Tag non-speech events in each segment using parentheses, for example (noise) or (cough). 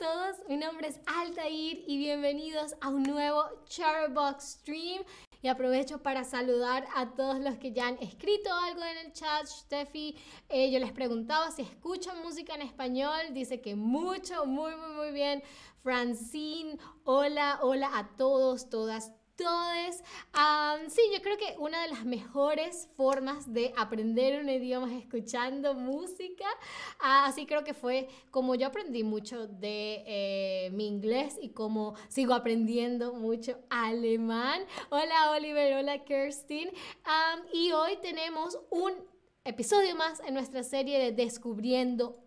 todos, mi nombre es Altair y bienvenidos a un nuevo Charbox Stream. Y aprovecho para saludar a todos los que ya han escrito algo en el chat. Steffi, eh, yo les preguntaba si escuchan música en español. Dice que mucho, muy, muy, muy bien. Francine, hola, hola a todos, todas, todos. sí, yo creo que una de las mejores formas de aprender un idioma es escuchando música. Ah, así creo que fue como yo aprendí mucho de eh, mi inglés y como sigo aprendiendo mucho alemán. Hola Oliver, hola Kirstin. y hoy tenemos un episodio más en nuestra serie de Descubriendo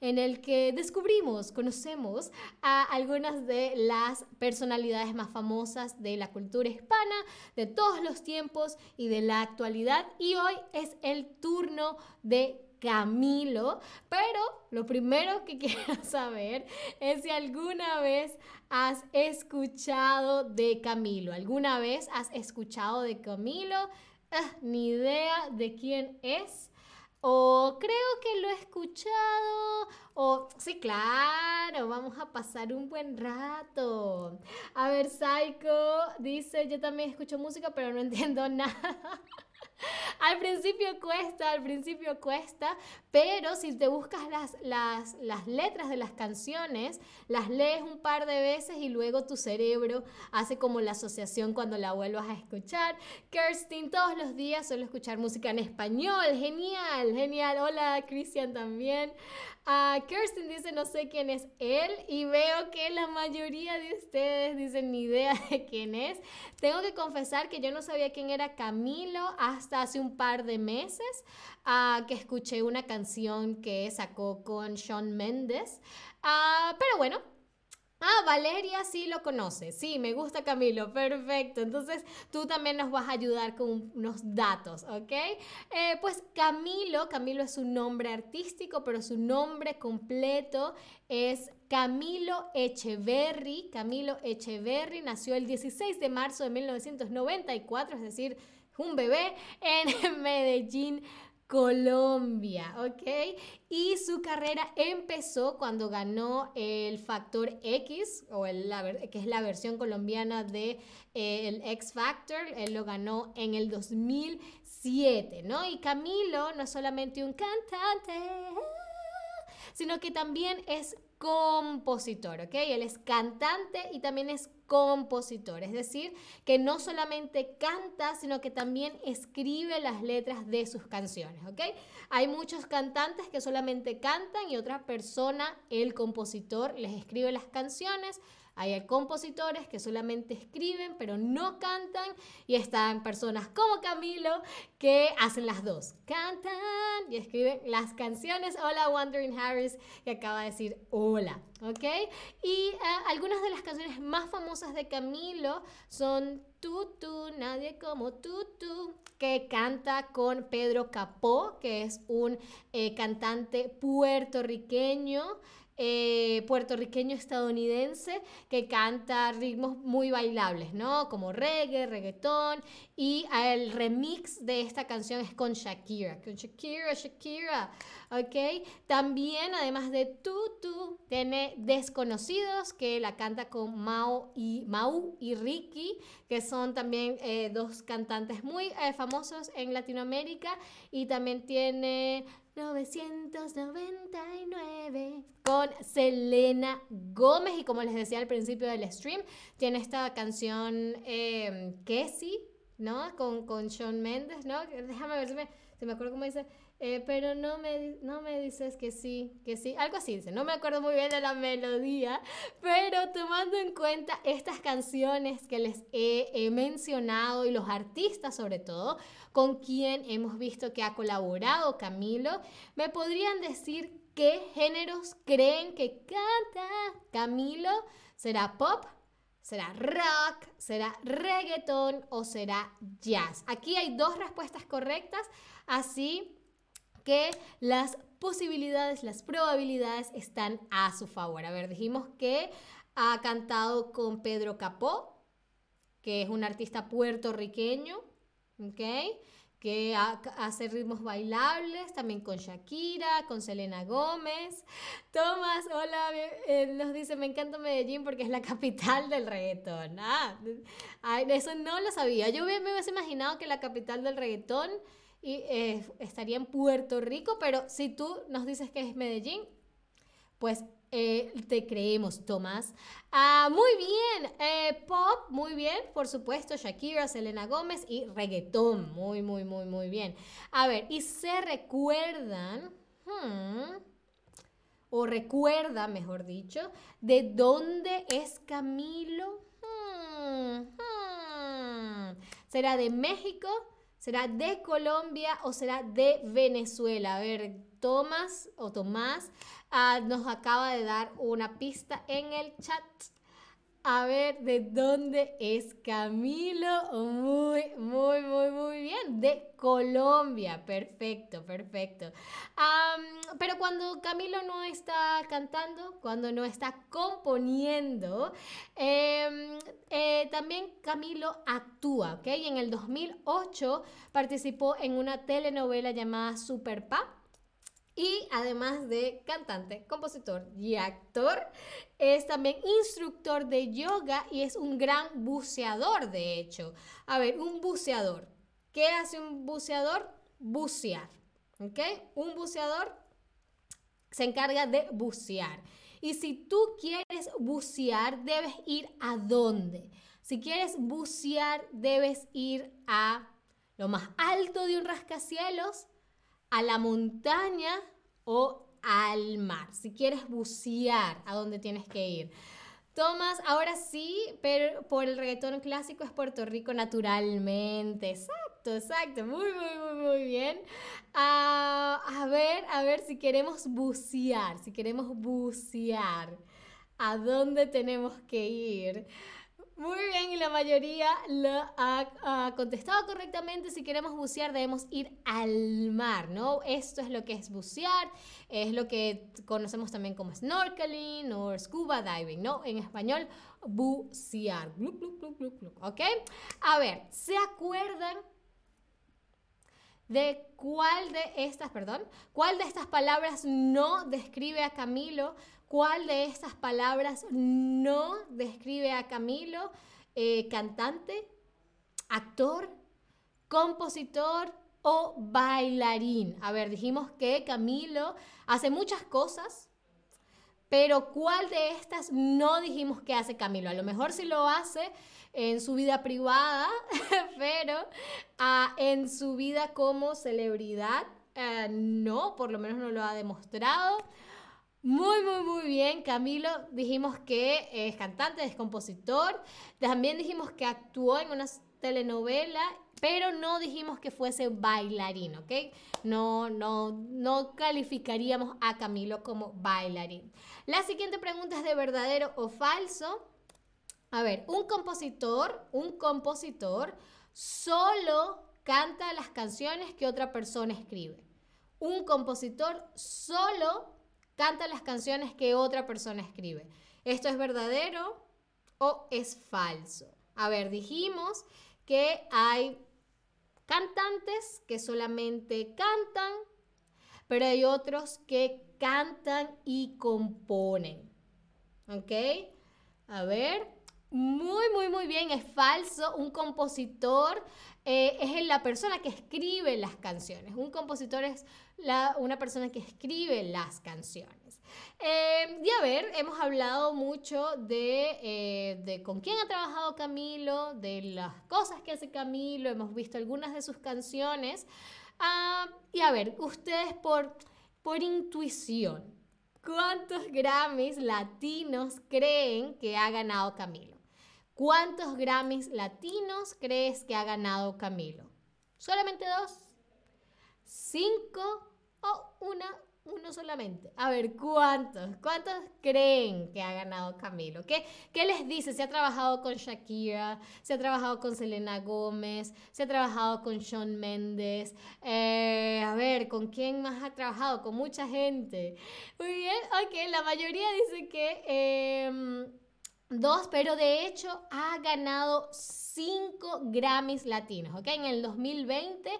en el que descubrimos, conocemos a algunas de las personalidades más famosas de la cultura hispana de todos los tiempos y de la actualidad. Y hoy es el turno de Camilo, pero lo primero que (laughs) quiero saber es si alguna vez has escuchado de Camilo, alguna vez has escuchado de Camilo, ah, ni idea de quién es. O creo que lo he escuchado. O sí, claro, vamos a pasar un buen rato. A ver, Psycho dice, yo también escucho música, pero no (laughs) entiendo nada. (laughs) al principio cuesta, al principio cuesta, pero si te buscas las, las, las, letras de las canciones, las lees un par de veces y luego tu cerebro hace como la asociación cuando la vuelvas a escuchar. Kirstin, todos los días suelo escuchar música en español, genial, genial. Hola, Cristian también. Kirsten dice, no sé quién es él y veo que la mayoría de ustedes dicen ni idea de quién es. Tengo que confesar que yo no sabía quién era Camilo hasta hace un par de meses uh, que escuché una canción que sacó con Sean Mendes. Uh, pero bueno, Ah, Valeria sí lo conoce. Sí, me gusta Camilo. Perfecto. Entonces tú también nos vas a ayudar con unos datos, ¿ok? Eh, pues Camilo, Camilo es un nombre artístico, pero su nombre completo es Camilo Echeverry. Camilo Echeverry nació el 16 de marzo de 1994, es decir, un bebé en (laughs) Medellín, Colombia, ¿ok? Y su carrera empezó cuando ganó el Factor X, o el, que es la versión colombiana de eh, el X Factor, él lo ganó en el 2007, ¿no? Y Camilo no es solamente un cantante, sino que también es compositor, ¿ok? Él es cantante y también es compositor, es decir, que no solamente canta, sino que también escribe las letras de sus canciones, ¿ok? Hay muchos cantantes que solamente cantan y otra persona, el compositor, les escribe las canciones. Hay compositores que solamente escriben pero no cantan y están personas como Camilo que hacen las dos. Cantan y escriben las canciones. Hola Wandering Harris que acaba de decir hola, ¿ok? Y eh, algunas de las canciones más famosas de Camilo son Tutu, Nadie como Tutu, que canta con Pedro Capó, que es un eh, cantante puertorriqueño. Eh, puertorriqueño estadounidense que canta ritmos muy bailables, ¿no? Como reggae, reggaetón. Y el remix de esta canción es con Shakira. Con Shakira, Shakira. ¿Ok? También, además de Tutu, tiene Desconocidos, que la canta con Mau y, Mau y Ricky, que son también eh, dos cantantes muy eh, famosos en Latinoamérica. Y también tiene 999 con Selena Gómez y como les decía al principio del stream, tiene esta canción eh, Kessie, ¿no? Con, con Sean Mendes, ¿no? Déjame ver si me, si me acuerdo cómo dice. Eh, pero no me, no me dices que sí, que sí, algo así no me acuerdo muy bien de la melodía, pero tomando en cuenta estas canciones que les he, mencionado y los artistas sobre todo, con quien hemos visto que ha colaborado Camilo, ¿me podrían decir qué géneros creen que canta Camilo? ¿Será pop? ¿Será rock? ¿Será reggaeton? ¿O será jazz? Aquí hay dos respuestas correctas, así que las posibilidades, las probabilidades están a su favor. A ver, dijimos que ha cantado con Pedro Capó, que es un artista puertorriqueño, ¿ok? Que hace ritmos bailables, también con Shakira, con Selena Gómez. Tomás, hola, eh, nos dice, me encanta Medellín porque es la (laughs) capital del reggaetón. Ah, eso no lo sabía. Yo me, hubiese imaginado que la capital del reggaetón eh, estaría en Puerto Rico, pero si tú nos dices que es Medellín, pues eh, te creemos, Tomás. Ah, muy bien, eh, pop, muy bien, por supuesto, Shakira, Selena Gómez y reggaetón, muy, muy, muy, muy bien. A ver, y se recuerdan, hmm, o recuerda, mejor dicho, de dónde es Camilo. Hmm, hmm. ¿Será de México? ¿Será de Colombia o será de Venezuela? A ver, Tomás o Tomás ah, nos acaba de dar una pista en el chat. A ver, ¿de dónde es Camilo? Muy, muy, muy, muy bien. De Colombia. Perfecto, perfecto. pero cuando Camilo no está cantando, cuando no está componiendo, em, eh, también Camilo actúa, ¿ok? En el 2008 participó en una telenovela llamada Super Pa y además de cantante, compositor y actor, es también instructor de yoga y es un gran buceador, de hecho. A ver, un buceador. ¿Qué hace un buceador? Bucear. ¿Ok? Un buceador se encarga de bucear. Y si tú quieres bucear, debes ir a dónde? Si quieres bucear, debes ir a lo más alto de un rascacielos a la montaña o al mar. Si quieres bucear, ¿a dónde tienes que ir? Tomás, ahora sí, pero por el reggaetón clásico es Puerto Rico naturalmente. Exacto, exacto. Muy, muy, muy, muy bien. Ah, a ver, a ver si queremos bucear, si queremos bucear. ¿A dónde tenemos que ir? Muy bien, y la mayoría lo ha, contestado correctamente. Si queremos bucear, debemos ir al mar, ¿no? Esto es lo que es bucear, es lo que conocemos también como snorkeling o scuba diving, ¿no? En español, bucear. ¿Ok? A ver, ¿se acuerdan de cuál de estas, perdón, cuál de estas palabras no describe a Camilo ¿Cuál de estas palabras no describe a Camilo? Eh, cantante, actor, compositor o bailarín. A ver, dijimos que Camilo hace muchas cosas, pero ¿cuál de estas no dijimos que hace Camilo? A lo mejor sí lo hace en su vida privada, (laughs) pero ah, en su vida como celebridad, eh, no, por lo menos no lo ha demostrado. Muy, muy, muy bien, Camilo. Dijimos que es cantante, es compositor. También dijimos que actuó en una telenovela, pero no dijimos que fuese bailarín, ¿ok? No, no, no calificaríamos a Camilo como bailarín. La siguiente pregunta es de verdadero o falso. A ver, un compositor, un compositor solo canta las canciones que otra persona escribe. Un compositor solo canta las canciones que otra persona escribe. ¿Esto es verdadero o es falso? A ver, dijimos que hay cantantes que solamente cantan, pero hay otros que cantan y componen. ¿Ok? A ver, muy, muy, muy bien, es falso. Un compositor eh, es la persona que escribe las canciones. Un compositor es una persona que escribe las canciones. Eh, y a ver, hemos hablado mucho eh, de, con quién ha trabajado Camilo, de las cosas que hace Camilo, hemos visto algunas de sus canciones. Ah, y a ver, ustedes por, por intuición, ¿cuántos Grammys latinos creen que ha ganado Camilo? ¿Cuántos Grammys latinos crees que ha ganado Camilo? ¿Solamente dos? ¿Cinco o una? Uno solamente. A ver, ¿cuántos? ¿Cuántos creen que ha ganado Camilo? ¿Qué, ¿Qué les dice? Se ha trabajado con Shakira, se ha trabajado con Selena Gómez, se ha trabajado con Shawn Mendes. Eh, a ver, ¿con quién más ha trabajado? Con mucha gente. Muy bien, ok, la mayoría dice que... Em, Dos, pero de hecho ha ganado cinco Grammys latinos, ¿ok? En el 2020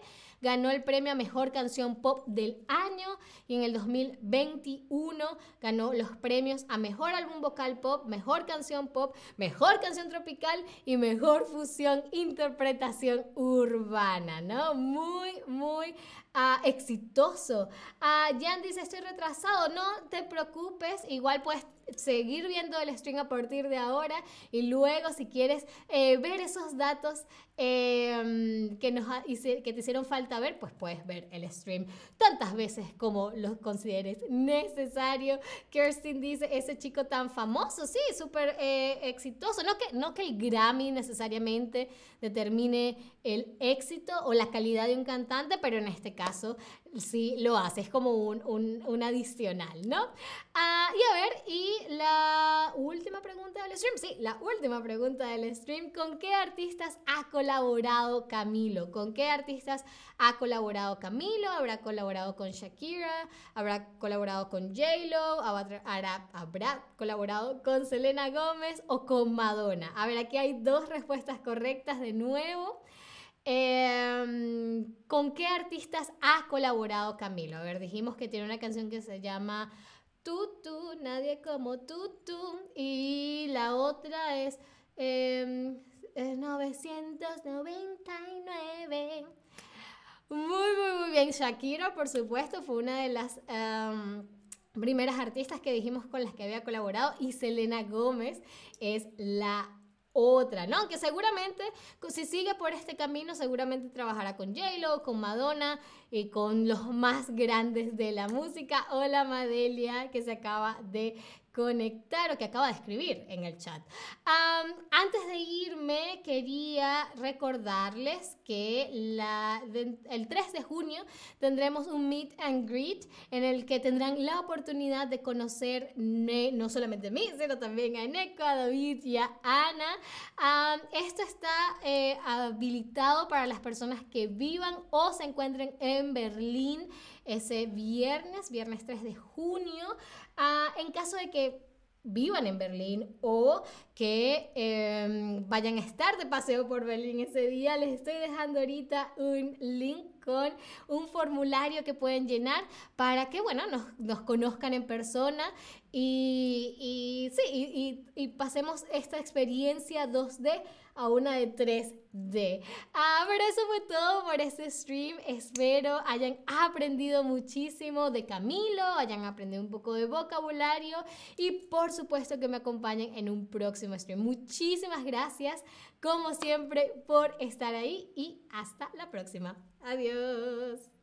ganó el premio a Mejor Canción Pop del Año y en el 2021 ganó los premios a Mejor Álbum Vocal Pop, Mejor Canción Pop, Mejor Canción Tropical y Mejor Fusión Interpretación Urbana, ¿no? Muy, muy uh, exitoso. Uh, Jan dice, estoy retrasado, no te preocupes, igual puedes seguir viendo el stream a partir de ahora y luego si quieres eh, ver esos datos eh, que, nos que te hicieron falta ver, pues puedes ver el stream tantas veces como lo consideres necesario. Kirsten dice, ese chico tan famoso, sí, súper eh, exitoso. No que, no que el Grammy necesariamente determine el éxito o la calidad de un cantante, pero en este caso sí lo hace, es como un, un, un adicional, ¿no? Ah, y a ver, y la última pregunta del stream, sí, la última pregunta del stream, ¿con qué artistas ha colaborado Camilo? ¿Con qué artistas ha colaborado Camilo? ¿Habrá colaborado con Shakira? ¿Habrá colaborado con J-Lo? ¿Habrá, ¿Habrá colaborado con Selena Gómez o con Madonna? A ver, aquí hay dos respuestas correctas de nuevo. Em, ¿Con qué artistas ha colaborado Camilo? A ver, dijimos que tiene una canción que se llama Tú, tú, nadie como tú. Y la otra es 999. Em, muy, muy, muy bien. Shakira, por supuesto, fue una de las em, primeras artistas que dijimos con las que había colaborado. Y Selena Gómez es la otra, ¿no? Que seguramente, si sigue por este camino, seguramente trabajará con J-Lo, con Madonna y con los más grandes de la música. Hola Madelia, que se acaba de conectar o que acaba de escribir en el chat. antes de irme, quería recordarles que el 3 de junio tendremos un meet and greet en el que tendrán la oportunidad de conocer no solamente a mí, sino también a Neko, a David y a Ana. esto está eh, habilitado para las personas que vivan o se encuentren en Berlín ese viernes, viernes 3 de junio. Ah, en caso de que vivan en Berlín o que em, vayan a estar de paseo por Berlín ese día, les estoy dejando ahorita un link con un formulario que pueden llenar para que, bueno, nos, conozcan en persona y, y sí, y, y pasemos esta experiencia 2D a una de 3D. Ah, pero eso fue todo por este stream. Espero hayan aprendido muchísimo de Camilo, hayan aprendido un poco de vocabulario y por supuesto que me acompañen en un próximo stream. Muchísimas gracias, como siempre, por estar ahí y hasta la próxima. Adiós.